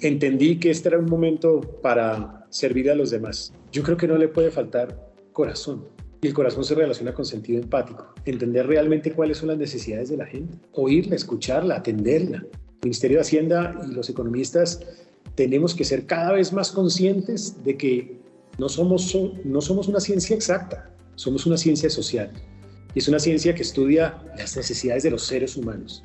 entendí que este era un momento para servir a los demás. Yo creo que no le puede faltar corazón. Y el corazón se relaciona con sentido empático, entender realmente cuáles son las necesidades de la gente, oírla, escucharla, atenderla. El Ministerio de Hacienda y los economistas tenemos que ser cada vez más conscientes de que no somos, no somos una ciencia exacta, somos una ciencia social. Y es una ciencia que estudia las necesidades de los seres humanos.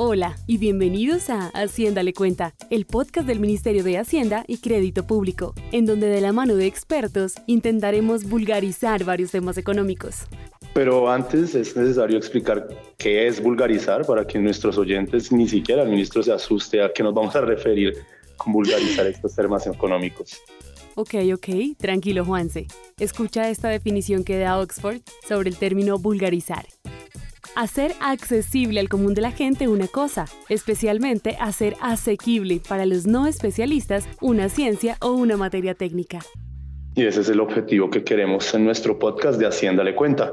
Hola y bienvenidos a Hacienda le cuenta, el podcast del Ministerio de Hacienda y Crédito Público, en donde de la mano de expertos intentaremos vulgarizar varios temas económicos. Pero antes es necesario explicar qué es vulgarizar para que nuestros oyentes, ni siquiera el ministro se asuste a qué nos vamos a referir con vulgarizar estos temas económicos. Ok, ok, tranquilo Juanse. Escucha esta definición que da Oxford sobre el término vulgarizar hacer accesible al común de la gente una cosa, especialmente hacer asequible para los no especialistas una ciencia o una materia técnica. Y ese es el objetivo que queremos en nuestro podcast de Hacienda le cuenta.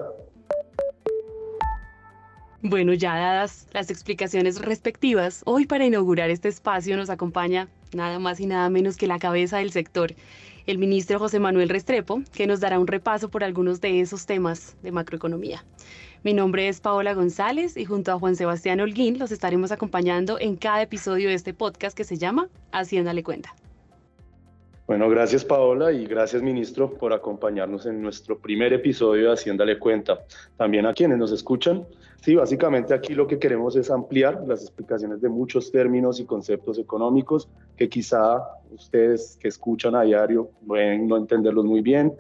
Bueno, ya dadas las explicaciones respectivas, hoy para inaugurar este espacio nos acompaña nada más y nada menos que la cabeza del sector, el ministro José Manuel Restrepo, que nos dará un repaso por algunos de esos temas de macroeconomía. Mi nombre es Paola González y junto a Juan Sebastián Holguín los estaremos acompañando en cada episodio de este podcast que se llama Haciéndale cuenta. Bueno, gracias Paola y gracias ministro por acompañarnos en nuestro primer episodio de Haciéndale cuenta. También a quienes nos escuchan. Sí, básicamente aquí lo que queremos es ampliar las explicaciones de muchos términos y conceptos económicos que quizá ustedes que escuchan a diario pueden no entenderlos muy bien,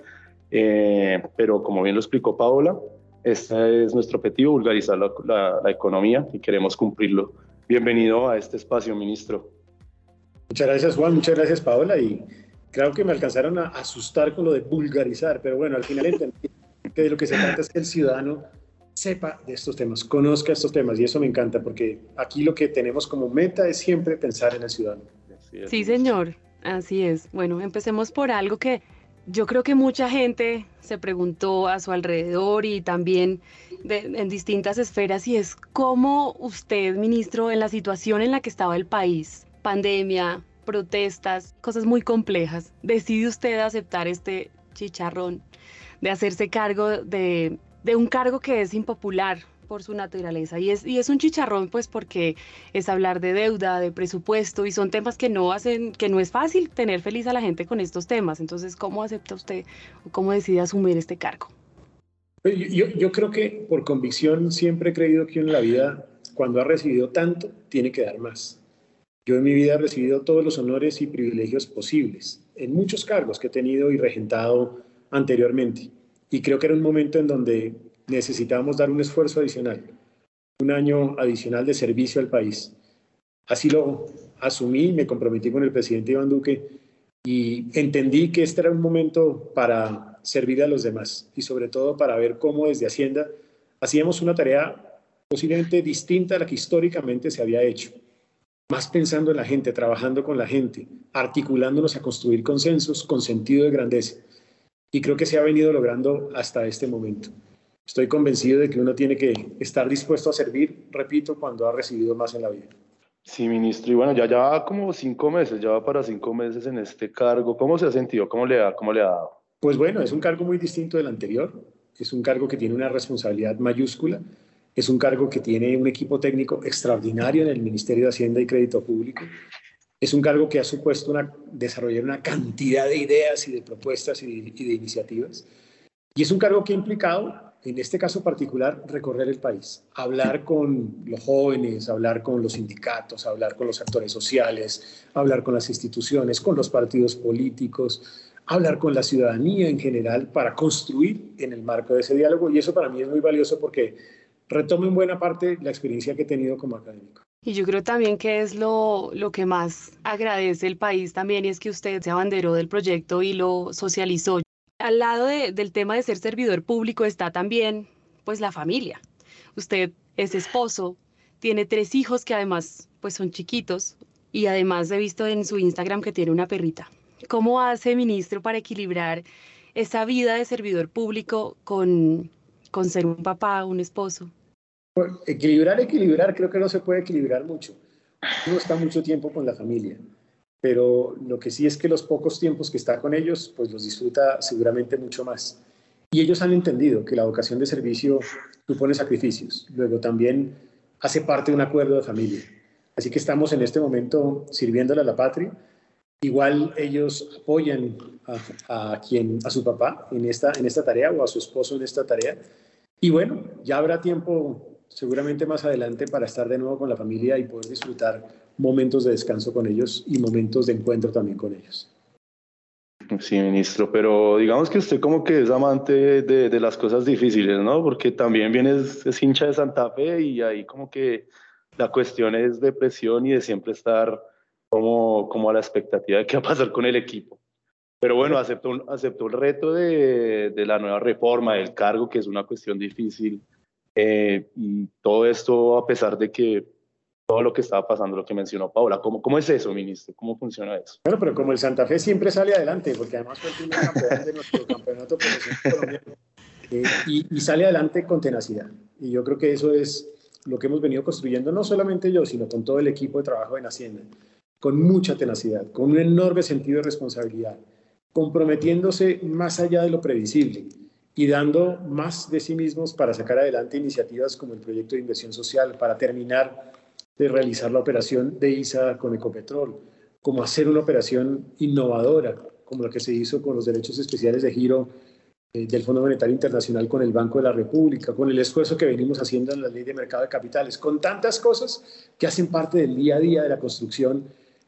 eh, pero como bien lo explicó Paola, este es nuestro objetivo, vulgarizar la, economía y queremos cumplirlo. Bienvenido a este espacio, ministro. Muchas gracias, Juan. Muchas gracias, Paola. Y creo que me alcanzaron a asustar con lo de vulgarizar, pero bueno, al final entendí que de lo que se trata es que el ciudadano sepa de estos temas, conozca estos temas, y eso me encanta, porque aquí lo que tenemos como meta es siempre pensar en el ciudadano. Sí, señor, así es. Bueno, empecemos por algo que yo creo que mucha gente se preguntó a su alrededor y también en distintas esferas y es cómo usted, ministro, en la situación en la que estaba el país, pandemia, protestas, cosas muy complejas, decide usted aceptar este chicharrón de hacerse cargo de, de un cargo que es impopular por su naturaleza. Y es, y es un chicharrón, pues, porque es hablar de deuda, de presupuesto, y son temas que no hacen, que no es fácil tener feliz a la gente con estos temas. Entonces, ¿cómo acepta usted o cómo decide asumir este cargo? Pues, yo, yo creo que por convicción siempre he creído que en la vida, cuando ha recibido tanto, tiene que dar más. Yo en mi vida he recibido todos los honores y privilegios posibles, en muchos cargos que he tenido y regentado anteriormente. Y creo que era un momento en donde necesitábamos dar un esfuerzo adicional, un año adicional de servicio al país. Así lo asumí, me comprometí con el presidente Iván Duque y entendí que este era un momento para servir a los demás y sobre todo para ver cómo desde Hacienda hacíamos una tarea posiblemente distinta a la que históricamente se había hecho, más pensando en la gente, trabajando con la gente, articulándonos a construir consensos con sentido de grandeza. Y creo que se ha venido logrando hasta este momento. Estoy convencido de que uno tiene que estar dispuesto a servir, repito, cuando ha recibido más en la vida. Sí, ministro. Y bueno, ya ya como cinco meses, ya va para cinco meses en este cargo. ¿Cómo se ha sentido? ¿Cómo le ha, cómo le ha dado? Pues bueno, es un cargo muy distinto del anterior. Es un cargo que tiene una responsabilidad mayúscula. Es un cargo que tiene un equipo técnico extraordinario en el Ministerio de Hacienda y Crédito Público. Es un cargo que ha supuesto una, desarrollar una cantidad de ideas y de propuestas y y de iniciativas. Y es un cargo que ha implicado en este caso particular, recorrer el país, hablar con los jóvenes, hablar con los sindicatos, hablar con los actores sociales, hablar con las instituciones, con los partidos políticos, hablar con la ciudadanía en general para construir en el marco de ese diálogo. Y eso para mí es muy valioso porque retome en buena parte la experiencia que he tenido como académico. Y yo creo también que es lo, lo que más agradece el país también y es que usted se abanderó del proyecto y lo socializó al lado del tema de ser servidor público está también pues la familia. Usted es esposo, tiene tres hijos que además pues son chiquitos y además he visto en su Instagram que tiene una perrita. ¿Cómo hace ministro para equilibrar esa vida de servidor público con, con ser un papá, un esposo? Equilibrar, equilibrar, creo que no se puede equilibrar mucho. Uno está mucho tiempo con la familia, pero lo que sí es que los pocos tiempos que está con ellos, pues los disfruta seguramente mucho más. Y ellos han entendido que la vocación de servicio supone sacrificios. Luego también hace parte de un acuerdo de familia. Así que estamos en este momento sirviéndole a la patria. Igual ellos apoyan a, a, quien, a su papá en esta, en esta tarea o a su esposo en esta tarea. Y bueno, ya habrá tiempo seguramente más adelante para estar de nuevo con la familia y poder disfrutar momentos de descanso con ellos y momentos de encuentro también con ellos. Sí, ministro, pero digamos que usted como que es amante de, de las cosas difíciles, ¿no? Porque también viene, es, es, hincha de Santa Fe y ahí como que la cuestión es de presión y de siempre estar como, como a la expectativa de qué va a pasar con el equipo. Pero bueno, aceptó, aceptó el reto de, de la nueva reforma del cargo, que es una cuestión difícil eh, y todo esto a pesar de que todo lo que estaba pasando, lo que mencionó Paula. ¿Cómo, ¿Cómo es eso, ministro? ¿Cómo funciona eso? Bueno, pero como el Santa Fe siempre sale adelante, porque además fue el primer campeón de nuestro campeonato eh, y, y sale adelante con tenacidad. Y yo creo que eso es lo que hemos venido construyendo, no solamente yo, sino con todo el equipo de trabajo en Hacienda, con mucha tenacidad, con un enorme sentido de responsabilidad, comprometiéndose más allá de lo previsible y dando más de sí mismos para sacar adelante iniciativas como el proyecto de inversión social, para terminar de realizar la operación de ISA con Ecopetrol, como hacer una operación innovadora, como la que se hizo con los derechos especiales de giro eh, del Fondo Monetario Internacional con el Banco de la República, con el esfuerzo que venimos haciendo en la ley de mercado de capitales, con tantas cosas que hacen parte del día a día de la construcción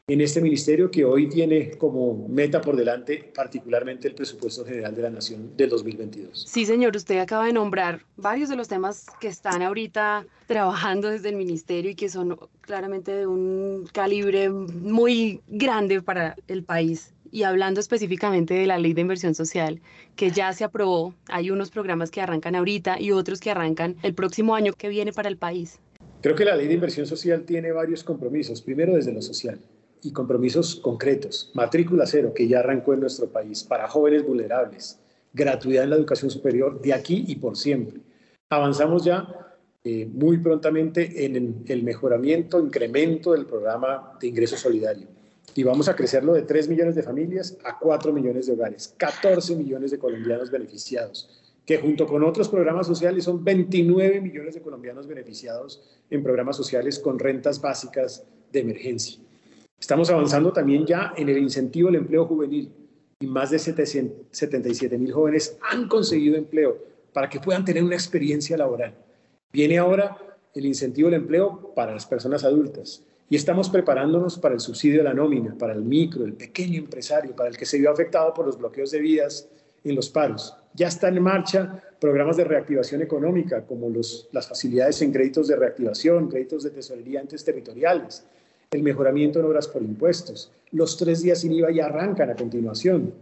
en este ministerio que hoy tiene como meta por delante particularmente el presupuesto general de la Nación del 2022. Sí, señor, usted acaba de nombrar varios de los temas que están ahorita trabajando desde el ministerio y que son claramente de un calibre muy grande para el país. Y hablando específicamente de la ley de inversión social, que ya se aprobó, hay unos programas que arrancan ahorita y otros que arrancan el próximo año que viene para el país. Creo que la ley de inversión social tiene varios compromisos. Primero, desde lo social y compromisos concretos. Matrícula cero, que ya arrancó en nuestro país, para jóvenes vulnerables. Gratuidad en la educación superior de aquí y por siempre. Avanzamos ya eh, muy prontamente en el mejoramiento, incremento del programa de ingreso solidario. Y vamos a crecerlo de 3 millones de familias a 4 millones de hogares, 14 millones de colombianos beneficiados, que junto con otros programas sociales son 29 millones de colombianos beneficiados en programas sociales con rentas básicas de emergencia. Estamos avanzando también ya en el incentivo al empleo juvenil y más de 77 mil jóvenes han conseguido empleo para que puedan tener una experiencia laboral. Viene ahora el incentivo al empleo para las personas adultas y estamos preparándonos para el subsidio de la nómina, para el micro, el pequeño empresario, para el que se vio afectado por los bloqueos de vidas en los paros. Ya están en marcha programas de reactivación económica como las facilidades en créditos de reactivación, créditos de tesorería antes territoriales, el mejoramiento en obras por impuestos. Los tres días sin IVA ya arrancan a continuación.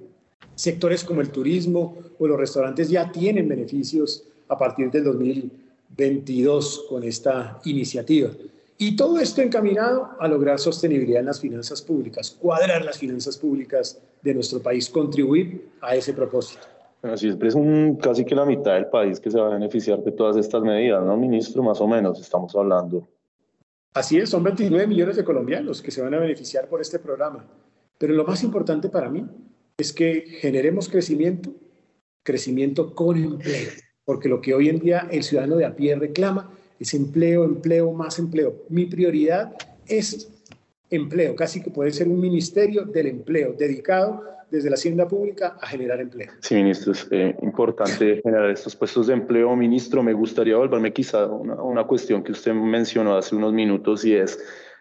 Sectores como el turismo o los restaurantes ya tienen beneficios a partir del 2022 con esta iniciativa. Y todo esto encaminado a lograr sostenibilidad en las finanzas públicas, cuadrar las finanzas públicas de nuestro país, contribuir a ese propósito. Así es, es un, casi que la mitad del país que se va a beneficiar de todas estas medidas, ¿no, ministro? Más o menos estamos hablando. Así es, son 29 millones de colombianos que se van a beneficiar por este programa. Pero lo más importante para mí es que generemos crecimiento, crecimiento con empleo, porque lo que hoy en día el ciudadano de a pie reclama es empleo, empleo, más empleo. Mi prioridad es empleo, casi que puede ser un ministerio del empleo dedicado desde la hacienda pública a generar empleo. Sí, ministro, es eh, importante generar estos puestos de empleo. Ministro, me gustaría volverme quizá a una, una, cuestión que usted mencionó hace unos minutos y es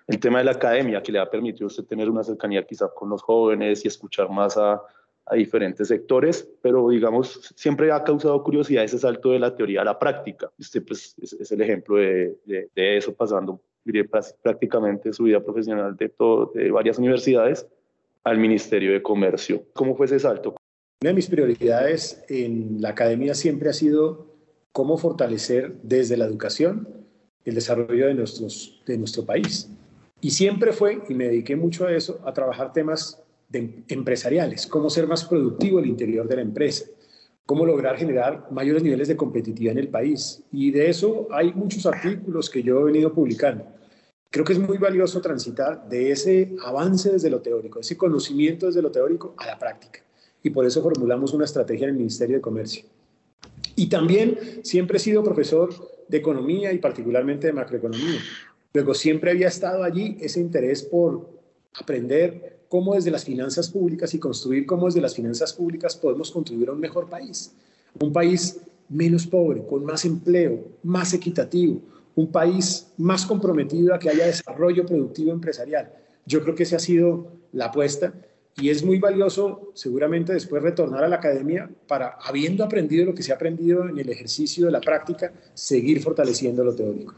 el tema de la academia, que le ha permitido usted tener una cercanía quizá con los jóvenes y escuchar más a, a diferentes sectores, pero digamos, siempre ha causado curiosidad ese salto de la teoría a la práctica. Usted pues, es, es el ejemplo de, de, de eso, pasando prácticamente su vida profesional de, todo, de varias universidades al Ministerio de Comercio. ¿Cómo fue ese salto? Una de mis prioridades en la academia siempre ha sido cómo fortalecer desde la educación el desarrollo de, nuestros, de nuestro país. Y siempre fue, y me dediqué mucho a eso, a trabajar temas de, empresariales, cómo ser más productivo el interior de la empresa, cómo lograr generar mayores niveles de competitividad en el país. Y de eso hay muchos artículos que yo he venido publicando. Creo que es muy valioso transitar de ese avance desde lo teórico, ese conocimiento desde lo teórico a la práctica. Y por eso formulamos una estrategia en el Ministerio de Comercio. Y también siempre he sido profesor de economía y particularmente de macroeconomía. Luego siempre había estado allí ese interés por aprender cómo desde las finanzas públicas y construir cómo desde las finanzas públicas podemos contribuir a un mejor país. Un país menos pobre, con más empleo, más equitativo, un país más comprometido a que haya desarrollo productivo empresarial. Yo creo que esa ha sido la apuesta y es muy valioso seguramente después retornar a la academia para, habiendo aprendido lo que se ha aprendido en el ejercicio de la práctica, seguir fortaleciendo lo teórico.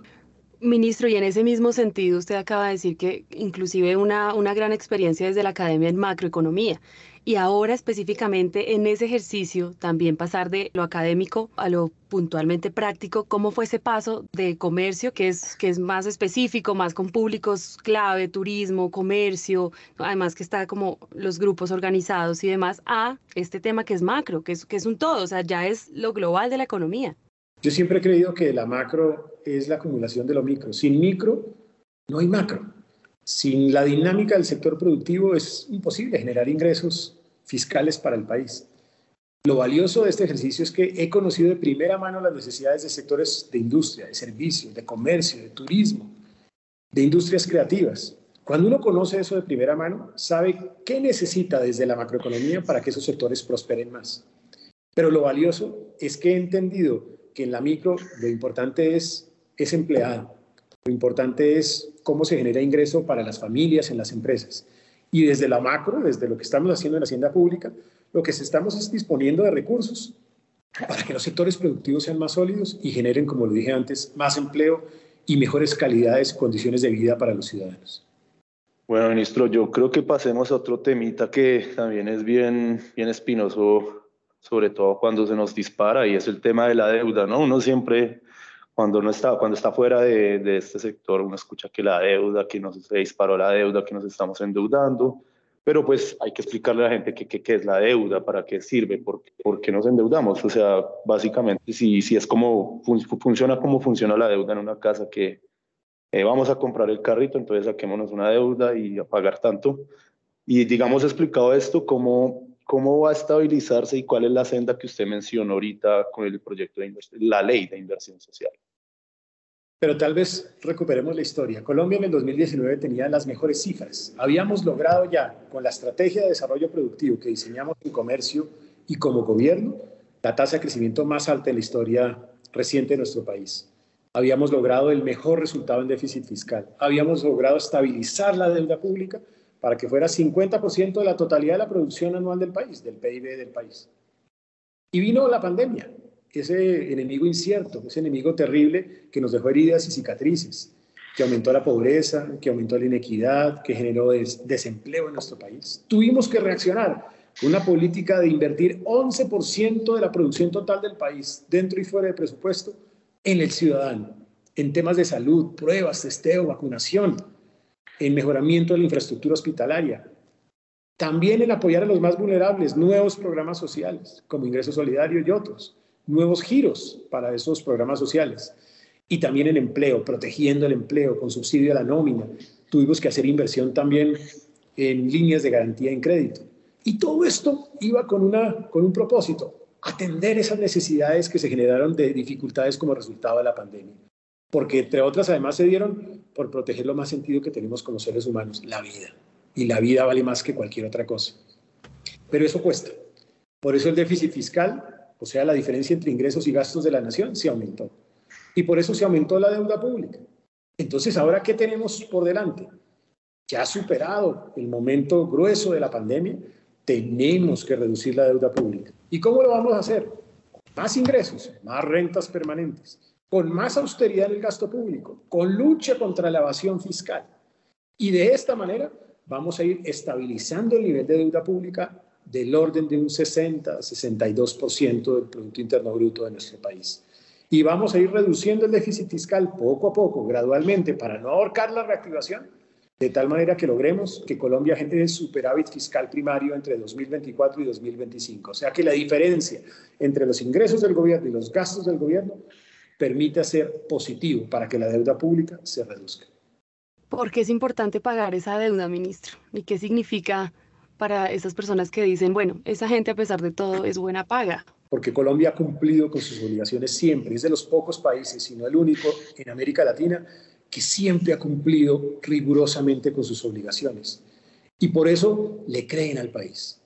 Ministro, y en ese mismo sentido, usted acaba de decir que inclusive una, una gran experiencia desde la academia en macroeconomía. Y ahora específicamente en ese ejercicio, también pasar de lo académico a lo puntualmente práctico, ¿cómo fue ese paso de comercio, que es, que es más específico, más con públicos clave, turismo, comercio, además que está como los grupos organizados y demás, a este tema que es macro, que es, que es un todo, o sea, ya es lo global de la economía? Yo siempre he creído que la macro es la acumulación de lo micro. Sin micro, no hay macro. Sin la dinámica del sector productivo es imposible generar ingresos fiscales para el país. Lo valioso de este ejercicio es que he conocido de primera mano las necesidades de sectores de industria, de servicios, de comercio, de turismo, de industrias creativas. Cuando uno conoce eso de primera mano, sabe qué necesita desde la macroeconomía para que esos sectores prosperen más. Pero lo valioso es que he entendido que en la micro lo importante es, es empleado, lo importante es cómo se genera ingreso para las familias en las empresas. Y desde la macro, desde lo que estamos haciendo en hacienda pública, lo que estamos es disponiendo de recursos para que los sectores productivos sean más sólidos y generen, como lo dije antes, más empleo y mejores calidades y condiciones de vida para los ciudadanos. Bueno, ministro, yo creo que pasemos a otro temita que también es bien, bien espinoso, sobre todo cuando se nos dispara, y es el tema de la deuda, ¿no? Uno siempre cuando, no está, cuando está fuera de, de, este sector, uno escucha que la deuda, que nos se disparó la deuda, que nos estamos endeudando, pero pues hay que explicarle a la gente qué que, es la deuda, para qué sirve, por, por, qué nos endeudamos. O sea, básicamente, si, si es como funciona como funciona la deuda en una casa, que eh, vamos a comprar el carrito, entonces saquémonos una deuda y a pagar tanto. Y digamos, explicado esto, cómo, cómo va a estabilizarse y cuál es la senda que usted mencionó ahorita con el proyecto de la ley de inversión social. Pero tal vez recuperemos la historia. Colombia en el 2019 tenía las mejores cifras. Habíamos logrado ya, con la estrategia de desarrollo productivo que diseñamos en comercio y como gobierno, la tasa de crecimiento más alta en la historia reciente de nuestro país. Habíamos logrado el mejor resultado en déficit fiscal. Habíamos logrado estabilizar la deuda pública para que fuera 50% de la totalidad de la producción anual del país, del PIB del país. Y vino la pandemia ese enemigo incierto, ese enemigo terrible que nos dejó heridas y cicatrices, que aumentó la pobreza, que aumentó la inequidad, que generó desempleo en nuestro país. Tuvimos que reaccionar. Con una política de invertir 11% de la producción total del país, dentro y fuera del presupuesto, en el ciudadano, en temas de salud, pruebas, testeo, vacunación, en mejoramiento de la infraestructura hospitalaria, también en apoyar a los más vulnerables, nuevos programas sociales como Ingreso Solidario y otros nuevos giros para esos programas sociales. Y también en empleo, protegiendo el empleo con subsidio a la nómina. Tuvimos que hacer inversión también en líneas de garantía en crédito. Y todo esto iba con, una, con un propósito, atender esas necesidades que se generaron de dificultades como resultado de la pandemia. Porque entre otras además se dieron por proteger lo más sentido que tenemos como seres humanos, la vida. Y la vida vale más que cualquier otra cosa. Pero eso cuesta. Por eso el déficit fiscal o sea, la diferencia entre ingresos y gastos de la nación se aumentó. Y por eso se aumentó la deuda pública. Entonces, ¿ahora qué tenemos por delante? Ya superado el momento grueso de la pandemia, tenemos que reducir la deuda pública. ¿Y cómo lo vamos a hacer? Más ingresos, más rentas permanentes, con más austeridad en el gasto público, con lucha contra la evasión fiscal. Y de esta manera vamos a ir estabilizando el nivel de deuda pública del orden de un 60-62% del Producto Interno Bruto de nuestro país. Y vamos a ir reduciendo el déficit fiscal poco a poco, gradualmente, para no ahorcar la reactivación, de tal manera que logremos que Colombia genere superávit fiscal primario entre 2024 y 2025. O sea, que la diferencia entre los ingresos del gobierno y los gastos del gobierno permita ser positivo para que la deuda pública se reduzca. ¿Por qué es importante pagar esa deuda, ministro? ¿Y qué significa para esas personas que dicen, bueno, esa gente a pesar de todo es buena paga? Porque Colombia ha cumplido con sus obligaciones siempre. Es de los pocos países, si no el único en América Latina, que siempre ha cumplido rigurosamente con sus obligaciones. Y por eso le creen al país.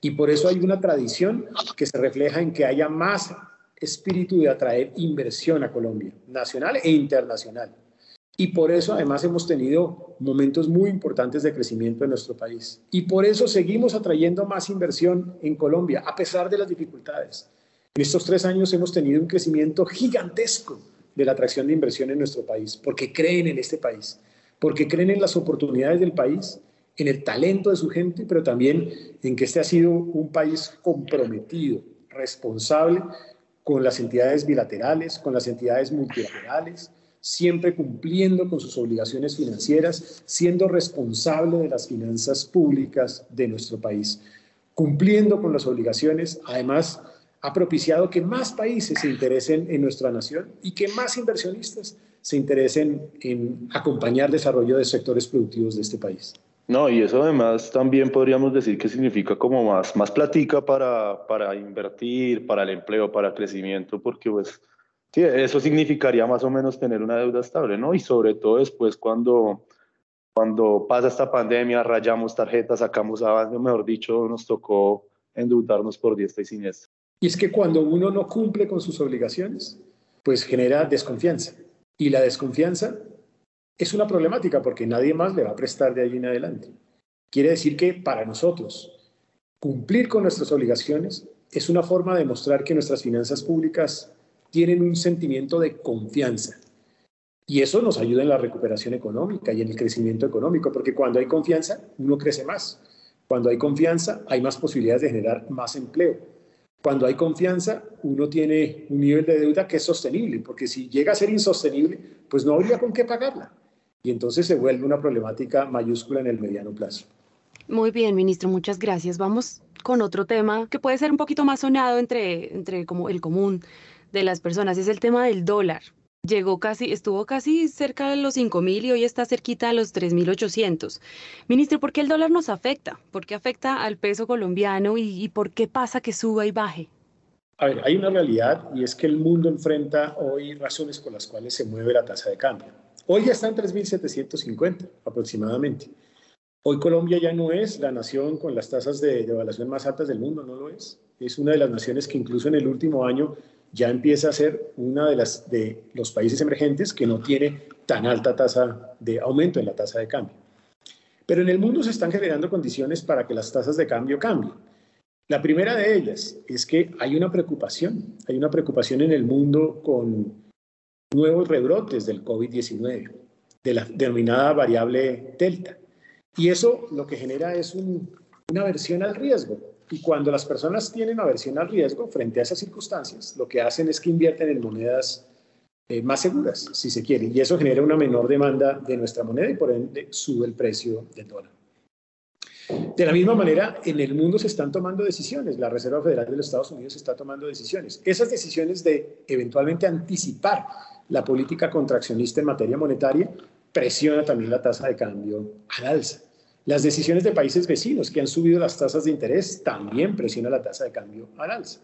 Y por eso hay una tradición que se refleja en que haya más espíritu de atraer inversión a Colombia, nacional e internacional. Y por eso además hemos tenido momentos muy importantes de crecimiento en nuestro país. Y por eso seguimos atrayendo más inversión en Colombia, a pesar de las dificultades. En estos tres años hemos tenido un crecimiento gigantesco de la atracción de inversión en nuestro país, porque creen en este país, porque creen en las oportunidades del país, en el talento de su gente, pero también en que este ha sido un país comprometido, responsable con las entidades bilaterales, con las entidades multilaterales, siempre cumpliendo con sus obligaciones financieras, siendo responsable de las finanzas públicas de nuestro país, cumpliendo con las obligaciones, además ha propiciado que más países se interesen en nuestra nación y que más inversionistas se interesen en acompañar desarrollo de sectores productivos de este país. No, y eso además también podríamos decir que significa como más, más platica para, para invertir, para el empleo, para el crecimiento, porque pues sí, eso significaría más o menos tener una deuda estable, ¿no? Y sobre todo después cuando, cuando pasa esta pandemia, rayamos tarjetas, sacamos avance, mejor dicho, nos tocó endeudarnos por diestra y siniestra. Y es que cuando uno no cumple con sus obligaciones, pues genera desconfianza. Y la desconfianza es una problemática porque nadie más le va a prestar de allí en adelante. Quiere decir que para nosotros cumplir con nuestras obligaciones es una forma de mostrar que nuestras finanzas públicas tienen un sentimiento de confianza. Y eso nos ayuda en la recuperación económica y en el crecimiento económico, porque cuando hay confianza, uno crece más. Cuando hay confianza, hay más posibilidades de generar más empleo. Cuando hay confianza, uno tiene un nivel de deuda que es sostenible, porque si llega a ser insostenible, pues no habría con qué pagarla. Y entonces se vuelve una problemática mayúscula en el mediano plazo. Muy bien, ministro, muchas gracias. Vamos con otro tema que puede ser un poquito más sonado entre, entre como el común de las personas, es el tema del dólar. Llegó casi, estuvo casi cerca de los 5 mil y hoy está cerquita a los 3.800. Ministro, ¿por qué el dólar nos afecta? ¿Por qué afecta al peso colombiano y, por qué pasa que suba y baje? A ver, hay una realidad y es que el mundo enfrenta hoy razones por las cuales se mueve la tasa de cambio. Hoy ya está en 3.750 aproximadamente. Hoy Colombia ya no es la nación con las tasas de devaluación más altas del mundo, no lo es. Es una de las naciones que incluso en el último año ya empieza a ser las, de los países emergentes que no tiene tan alta tasa de aumento en la tasa de cambio. Pero en el mundo se están generando condiciones para que las tasas de cambio cambien. La primera de ellas es que hay una preocupación, hay una preocupación en el mundo con nuevos rebrotes del COVID-19, de la denominada variable delta. Y eso lo que genera es una aversión al riesgo. Y cuando las personas tienen aversión al riesgo frente a esas circunstancias, lo que hacen es que invierten en monedas eh, más seguras, si se quiere, y eso genera una menor demanda de nuestra moneda y por ende sube el precio del dólar. De la misma manera, en el mundo se están tomando decisiones. La Reserva Federal de los Estados Unidos está tomando decisiones. Esas decisiones de eventualmente anticipar la política contraccionista en materia monetaria presiona también la tasa de cambio al alza. Las decisiones de países vecinos que han subido las tasas de interés también presionan la tasa de cambio al alza.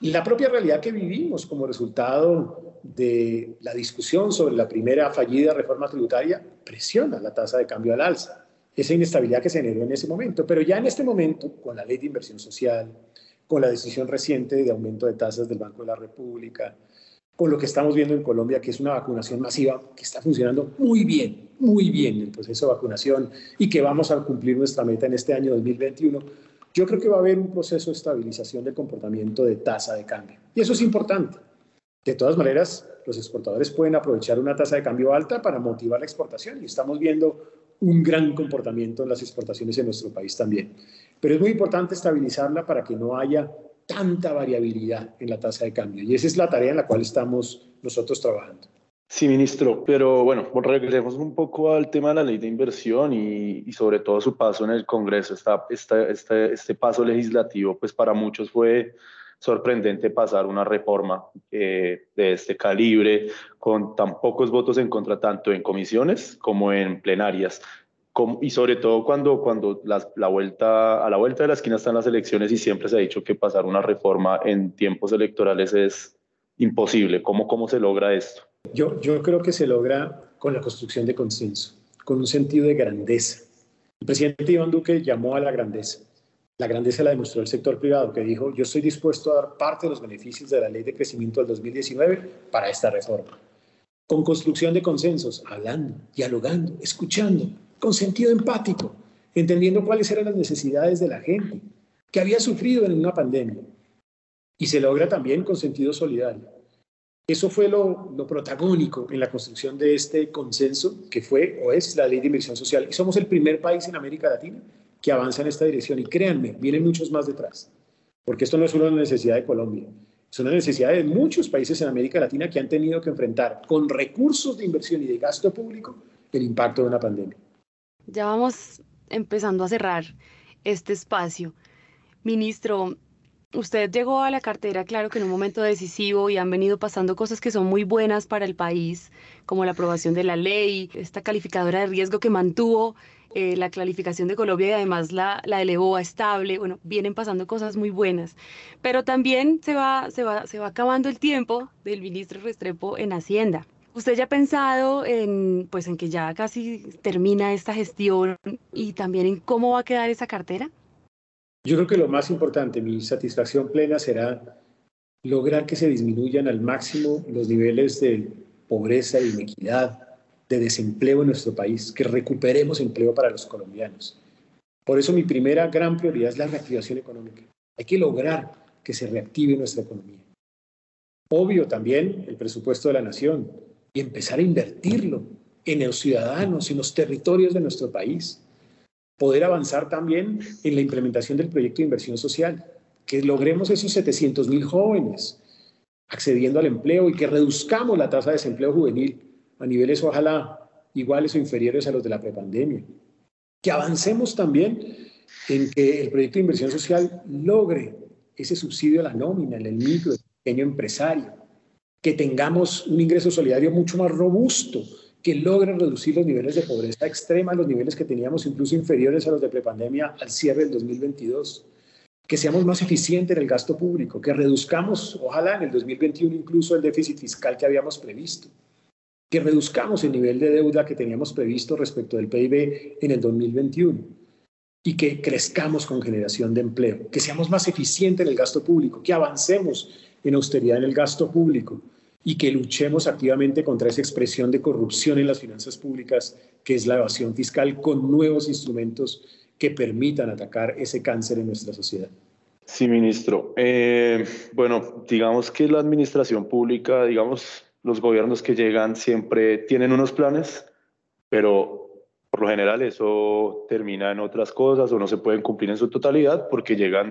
La propia realidad que vivimos como resultado de la discusión sobre la primera fallida reforma tributaria presiona la tasa de cambio al alza. Esa inestabilidad que se generó en ese momento. Pero ya en este momento, con la ley de inversión social, con la decisión reciente de aumento de tasas del Banco de la República, con lo que estamos viendo en Colombia, que es una vacunación masiva que está funcionando muy bien, muy bien el proceso de vacunación y que vamos a cumplir nuestra meta en este año 2021, yo creo que va a haber un proceso de estabilización del comportamiento de tasa de cambio. Y eso es importante. De todas maneras, los exportadores pueden aprovechar una tasa de cambio alta para motivar la exportación y estamos viendo un gran comportamiento en las exportaciones en nuestro país también. Pero es muy importante estabilizarla para que no haya tanta variabilidad en la tasa de cambio. Y esa es la tarea en la cual estamos nosotros trabajando. Sí, ministro, pero bueno, regresemos un poco al tema de la ley de inversión y, sobre todo su paso en el Congreso. Esta, este paso legislativo, pues para muchos fue sorprendente pasar una reforma eh, de este calibre con tan pocos votos en contra, tanto en comisiones como en plenarias. Y sobre todo cuando, cuando la vuelta, a la vuelta de la esquina están las elecciones y siempre se ha dicho que pasar una reforma en tiempos electorales es imposible. ¿Cómo, cómo se logra esto? Yo, yo creo que se logra con la construcción de consenso, con un sentido de grandeza. El presidente Iván Duque llamó a la grandeza. La grandeza la demostró el sector privado, que dijo, yo estoy dispuesto a dar parte de los beneficios de la ley de crecimiento del 2019 para esta reforma. Con construcción de consensos, hablando, dialogando, escuchando, con sentido empático, entendiendo cuáles eran las necesidades de la gente que había sufrido en una pandemia. Y se logra también con sentido solidario. Eso fue lo, protagónico en la construcción de este consenso que fue o es la ley de inversión social. Y somos el primer país en América Latina que avanza en esta dirección. Y créanme, vienen muchos más detrás. Porque esto no es solo una necesidad de Colombia, es una necesidad de muchos países en América Latina que han tenido que enfrentar con recursos de inversión y de gasto público el impacto de una pandemia. Ya vamos empezando a cerrar este espacio. Ministro, Usted llegó a la cartera, claro que en un momento decisivo y han venido pasando cosas que son muy buenas para el país, como la aprobación de la ley, esta calificadora de riesgo que mantuvo eh, la clarificación de Colombia y además la, la elevó a estable. Bueno, vienen pasando cosas muy buenas. Pero también se va, se va, se va acabando el tiempo del ministro Restrepo en Hacienda. ¿Usted ya ha pensado en, pues, en que ya casi termina esta gestión y también en cómo va a quedar esa cartera? Yo creo que lo más importante, mi satisfacción plena será lograr que se disminuyan al máximo los niveles de pobreza, de inequidad, de desempleo en nuestro país, que recuperemos empleo para los colombianos. Por eso mi primera gran prioridad es la reactivación económica. Hay que lograr que se reactive nuestra economía. Obvio también el presupuesto de la nación y empezar a invertirlo en los ciudadanos, en los territorios de nuestro país poder avanzar también en la implementación del proyecto de inversión social, que logremos esos 700 mil jóvenes accediendo al empleo y que reduzcamos la tasa de desempleo juvenil a niveles ojalá iguales o inferiores a los de la prepandemia. Que avancemos también en que el proyecto de inversión social logre ese subsidio a la nómina, en el micro, el pequeño empresario, que tengamos un ingreso solidario mucho más robusto, que logren reducir los niveles de pobreza extrema, los niveles que teníamos incluso inferiores a los de prepandemia al cierre del 2022, que seamos más eficientes en el gasto público, que reduzcamos, ojalá en el 2021 incluso el déficit fiscal que habíamos previsto, que reduzcamos el nivel de deuda que teníamos previsto respecto del PIB en el 2021 y que crezcamos con generación de empleo, que seamos más eficientes en el gasto público, que avancemos en austeridad en el gasto público, y que luchemos activamente contra esa expresión de corrupción en las finanzas públicas, que es la evasión fiscal, con nuevos instrumentos que permitan atacar ese cáncer en nuestra sociedad. Sí, ministro. Eh, bueno, digamos que la administración pública, digamos, los gobiernos que llegan siempre tienen unos planes, pero por lo general eso termina en otras cosas o no se pueden cumplir en su totalidad porque llegan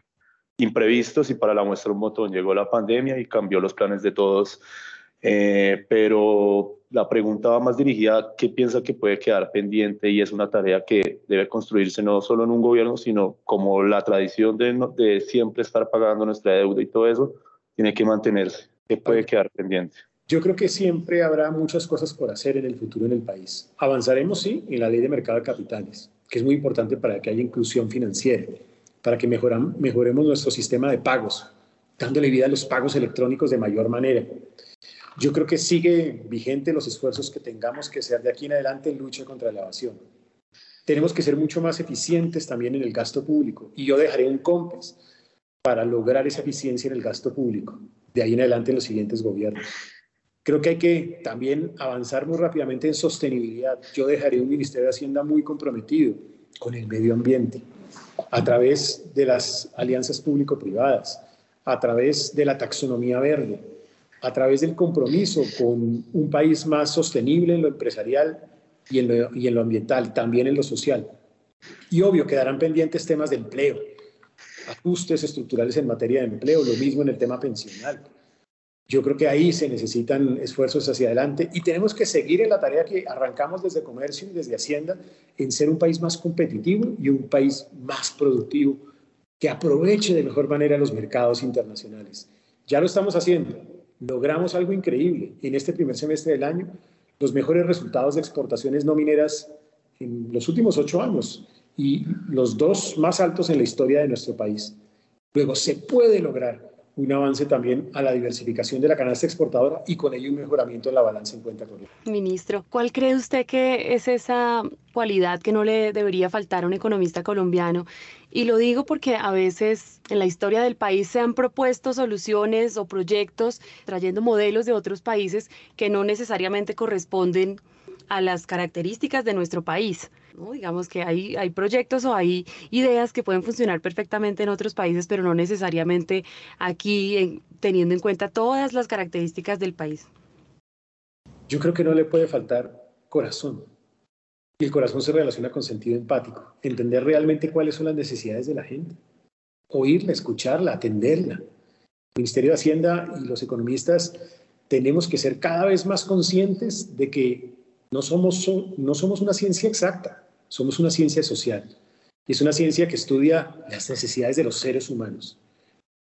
imprevistos y para la muestra un botón llegó la pandemia y cambió los planes de todos eh, pero la pregunta va más dirigida a qué piensa que puede quedar pendiente y es una tarea que debe construirse no solo en un gobierno, sino como la tradición de, de siempre estar pagando nuestra deuda y todo eso, tiene que mantenerse. ¿Qué puede quedar pendiente? Yo creo que siempre habrá muchas cosas por hacer en el futuro en el país. Avanzaremos, sí, en la ley de mercado de capitales, que es muy importante para que haya inclusión financiera, para que mejoremos nuestro sistema de pagos, dándole vida a los pagos electrónicos de mayor manera. Yo creo que sigue vigente los esfuerzos que tengamos que hacer de aquí en adelante en lucha contra la evasión. Tenemos que ser mucho más eficientes también en el gasto público y yo dejaré un COMPES para lograr esa eficiencia en el gasto público de ahí en adelante en los siguientes gobiernos. Creo que hay que también avanzar muy rápidamente en sostenibilidad. Yo dejaré un Ministerio de Hacienda muy comprometido con el medio ambiente a través de las alianzas público-privadas, a través de la taxonomía verde, a través del compromiso con un país más sostenible en lo empresarial y en lo, y en lo ambiental, también en lo social. Y obvio, quedarán pendientes temas de empleo, ajustes estructurales en materia de empleo, lo mismo en el tema pensional. Yo creo que ahí se necesitan esfuerzos hacia adelante y tenemos que seguir en la tarea que arrancamos desde comercio y desde Hacienda en ser un país más competitivo y un país más productivo que aproveche de mejor manera los mercados internacionales. Ya lo estamos haciendo. Logramos algo increíble en este primer semestre del año, los mejores resultados de exportaciones no mineras en los últimos ocho años y los dos más altos en la historia de nuestro país. Luego se puede lograr un avance también a la diversificación de la canasta exportadora y con ello un mejoramiento en la balanza en cuenta corriente. Ministro, ¿cuál cree usted que es esa cualidad que no le debería faltar a un economista colombiano? Y lo digo porque a veces en la historia del país se han propuesto soluciones o proyectos trayendo modelos de otros países que no necesariamente corresponden a las características de nuestro país. Digamos que hay, hay proyectos o hay ideas que pueden funcionar perfectamente en otros países, pero no necesariamente aquí teniendo en cuenta todas las características del país. Yo creo que no le puede faltar corazón. Y el corazón se relaciona con sentido empático, entender realmente cuáles son las necesidades de la gente, oírla, escucharla, atenderla. El Ministerio de Hacienda y los economistas tenemos que ser cada vez más conscientes de que no somos, no somos una ciencia exacta, somos una ciencia social. Y es una ciencia que estudia las necesidades de los seres humanos.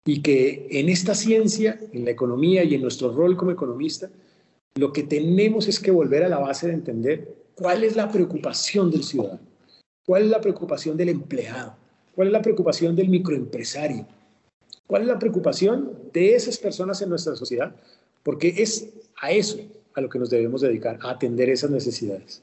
Y que en esta ciencia, en la economía y en nuestro rol como economista, lo que tenemos es que volver a la base de entender cuál es la preocupación del ciudadano, cuál es la preocupación del empleado, cuál es la preocupación del microempresario, cuál es la preocupación de esas personas en nuestra sociedad, porque es a eso a lo que nos debemos dedicar, a atender esas necesidades.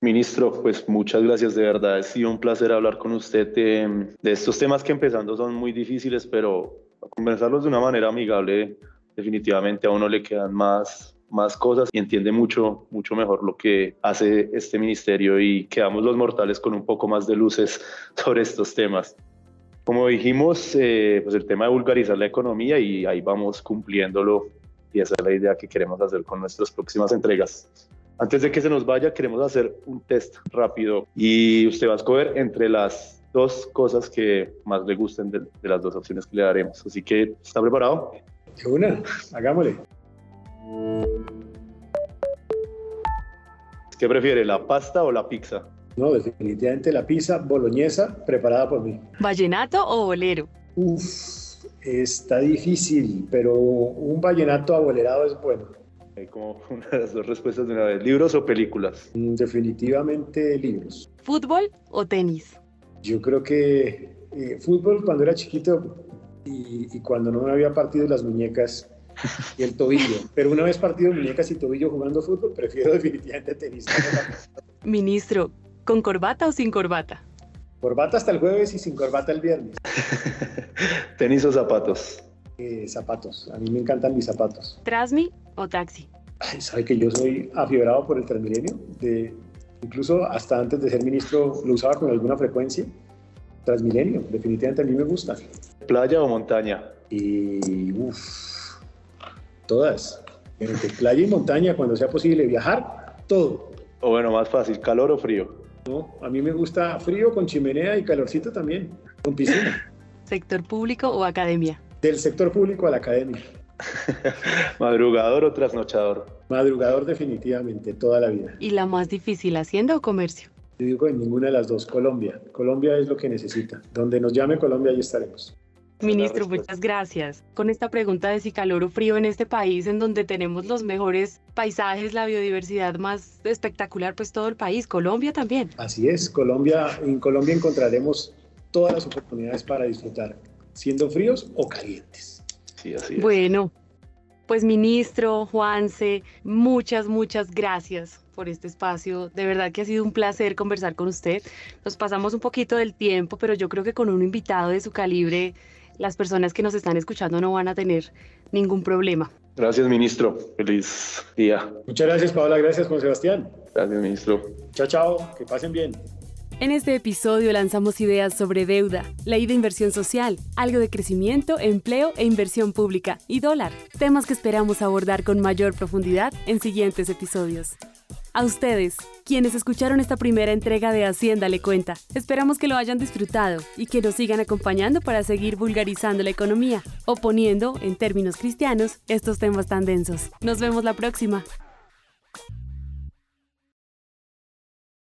Ministro, pues muchas gracias, de verdad. Ha sido un placer hablar con usted de, estos temas que empezando son muy difíciles, pero conversarlos de una manera amigable, definitivamente a uno le quedan más, más cosas y entiende mucho, mucho mejor lo que hace este ministerio y quedamos los mortales con un poco más de luces sobre estos temas. Como dijimos, eh, pues el tema de vulgarizar la economía y ahí vamos cumpliéndolo y esa es la idea que queremos hacer con nuestras próximas entregas. Antes de que se nos vaya, queremos hacer un test rápido y usted va a escoger entre las dos cosas que más le gusten de, las dos opciones que le daremos. Así que, ¿está preparado? De una, hagámosle. ¿Qué prefiere, la pasta o la pizza? No, definitivamente la pizza boloñesa preparada por mí. ¿Vallenato o bolero? Uf, Está difícil, pero un vallenato abolerado es bueno. Hay como una de las dos respuestas de una vez. ¿Libros o películas? Mm, definitivamente libros. ¿Fútbol o tenis? Yo creo que eh, fútbol cuando era chiquito y, cuando no me había partido las muñecas y el tobillo. Pero una vez partido muñecas y tobillo jugando fútbol, prefiero definitivamente tenis. Ministro, ¿con corbata o sin corbata? Corbata hasta el jueves y sin corbata el viernes. ¿Tenis o zapatos? Eh, zapatos. A mí me encantan mis zapatos. ¿Trasmi o taxi? Ay, sabe que yo soy afiebrado por el Transmilenio. De, incluso hasta antes de ser ministro lo usaba con alguna frecuencia. Transmilenio, definitivamente a mí me gusta. ¿Playa o montaña? Y uff, todas. Entre playa y montaña, cuando sea posible viajar, todo. O bueno, más fácil, calor o frío. No, a mí me gusta frío con chimenea y calorcito también, con piscina. ¿Sector público o academia? Del sector público a la academia. ¿Madrugador o trasnochador? Madrugador definitivamente, toda la vida. ¿Y la más difícil, hacienda o comercio? Yo digo en ninguna de las dos, Colombia. Colombia es lo que necesita. Donde nos llame Colombia, ahí estaremos. Ministro, muchas gracias. Con esta pregunta de si calor o frío en este país, en donde tenemos los mejores paisajes, la biodiversidad más espectacular, pues todo el país, Colombia también. Así es, Colombia, en Colombia encontraremos todas las oportunidades para disfrutar, siendo fríos o calientes. Sí, así es. Bueno, pues ministro, Juanse, muchas, muchas gracias por este espacio. De verdad que ha sido un placer conversar con usted. Nos pasamos un poquito del tiempo, pero yo creo que con un invitado de su calibre las personas que nos están escuchando no van a tener ningún problema. Gracias, ministro. Feliz día. Muchas gracias, Paola. Gracias, Juan Sebastián. Gracias, ministro. Chao, chao. Que pasen bien. En este episodio lanzamos ideas sobre deuda, ley de inversión social, algo de crecimiento, empleo e inversión pública y dólar, temas que esperamos abordar con mayor profundidad en siguientes episodios. A ustedes, quienes escucharon esta primera entrega de Hacienda le cuenta, esperamos que lo hayan disfrutado y que nos sigan acompañando para seguir vulgarizando la economía o poniendo, en términos cristianos, estos temas tan densos. Nos vemos la próxima.